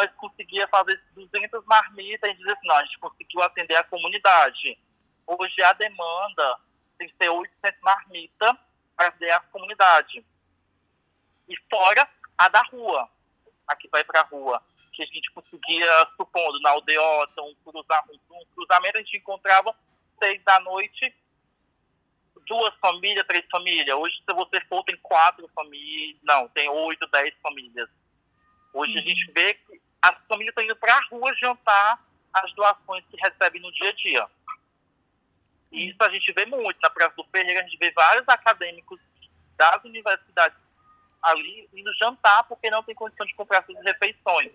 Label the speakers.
Speaker 1: nós conseguia fazer 200 marmitas e dizer assim, não, a gente conseguiu atender a comunidade. Hoje a demanda tem que ser 800 marmitas para atender a comunidade. E fora a da rua, a que vai para a rua, que a gente conseguia, supondo, na aldeota, um, cruzamento, um cruzamento, a gente encontrava seis da noite, duas famílias, três famílias. Hoje, se você for, tem quatro famílias, não, tem oito, dez famílias. Hoje uhum. a gente vê que as famílias estão indo para a rua jantar as doações que recebem no dia a dia. E isso a gente vê muito. Na Praça do Ferreira, a gente vê vários acadêmicos das universidades ali indo jantar porque não tem condição de comprar suas refeições.